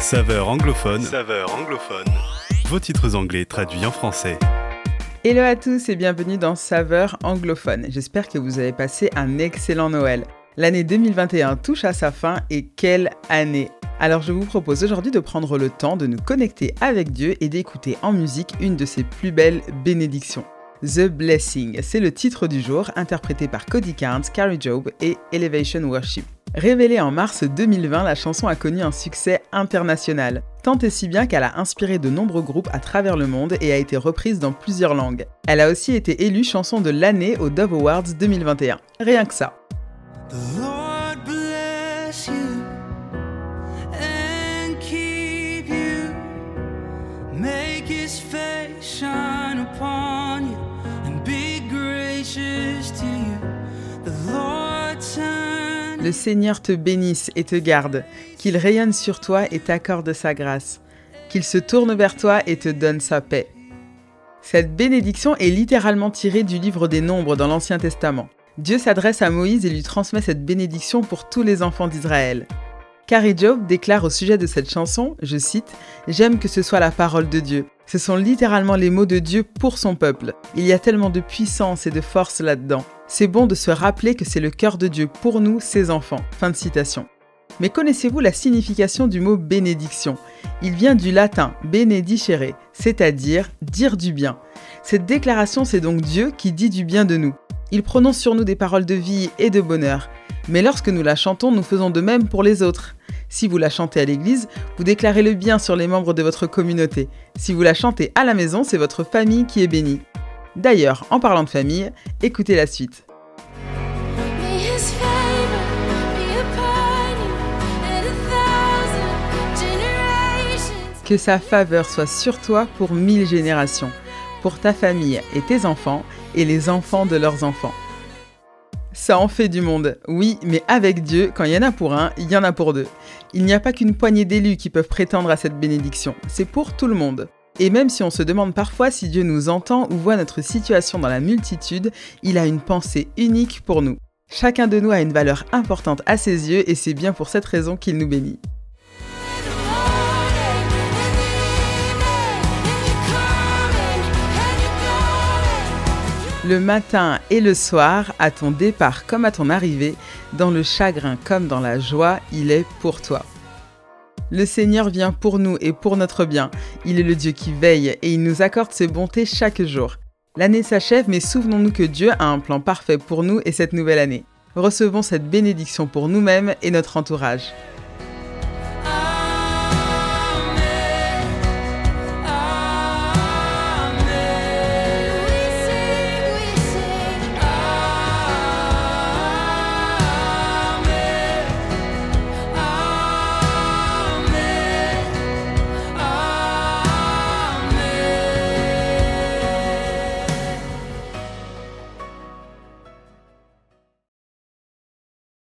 Saveur anglophone. Saveur anglophone. Vos titres anglais traduits en français. Hello à tous et bienvenue dans Saveur anglophone. J'espère que vous avez passé un excellent Noël. L'année 2021 touche à sa fin et quelle année? Alors je vous propose aujourd'hui de prendre le temps de nous connecter avec Dieu et d'écouter en musique une de ses plus belles bénédictions. The Blessing, c'est le titre du jour, interprété par Cody Carnes, Carrie Job et Elevation Worship. Révélée en mars 2020, la chanson a connu un succès international, tant et si bien qu'elle a inspiré de nombreux groupes à travers le monde et a été reprise dans plusieurs langues. Elle a aussi été élue chanson de l'année aux Dove Awards 2021. Rien que ça. Le Seigneur te bénisse et te garde, qu'il rayonne sur toi et t'accorde sa grâce, qu'il se tourne vers toi et te donne sa paix. Cette bénédiction est littéralement tirée du livre des Nombres dans l'Ancien Testament. Dieu s'adresse à Moïse et lui transmet cette bénédiction pour tous les enfants d'Israël. Carrie Job déclare au sujet de cette chanson, je cite, J'aime que ce soit la parole de Dieu. Ce sont littéralement les mots de Dieu pour son peuple. Il y a tellement de puissance et de force là-dedans. C'est bon de se rappeler que c'est le cœur de Dieu pour nous, ses enfants. Fin de citation. Mais connaissez-vous la signification du mot bénédiction? Il vient du latin benedicere, c'est-à-dire dire du bien. Cette déclaration, c'est donc Dieu qui dit du bien de nous. Il prononce sur nous des paroles de vie et de bonheur. Mais lorsque nous la chantons, nous faisons de même pour les autres. Si vous la chantez à l'église, vous déclarez le bien sur les membres de votre communauté. Si vous la chantez à la maison, c'est votre famille qui est bénie. D'ailleurs, en parlant de famille, écoutez la suite. Que sa faveur soit sur toi pour mille générations, pour ta famille et tes enfants et les enfants de leurs enfants. Ça en fait du monde, oui, mais avec Dieu, quand il y en a pour un, il y en a pour deux. Il n'y a pas qu'une poignée d'élus qui peuvent prétendre à cette bénédiction, c'est pour tout le monde. Et même si on se demande parfois si Dieu nous entend ou voit notre situation dans la multitude, il a une pensée unique pour nous. Chacun de nous a une valeur importante à ses yeux et c'est bien pour cette raison qu'il nous bénit. le matin et le soir, à ton départ comme à ton arrivée, dans le chagrin comme dans la joie, il est pour toi. Le Seigneur vient pour nous et pour notre bien. Il est le Dieu qui veille et il nous accorde ses bontés chaque jour. L'année s'achève, mais souvenons-nous que Dieu a un plan parfait pour nous et cette nouvelle année. Recevons cette bénédiction pour nous-mêmes et notre entourage.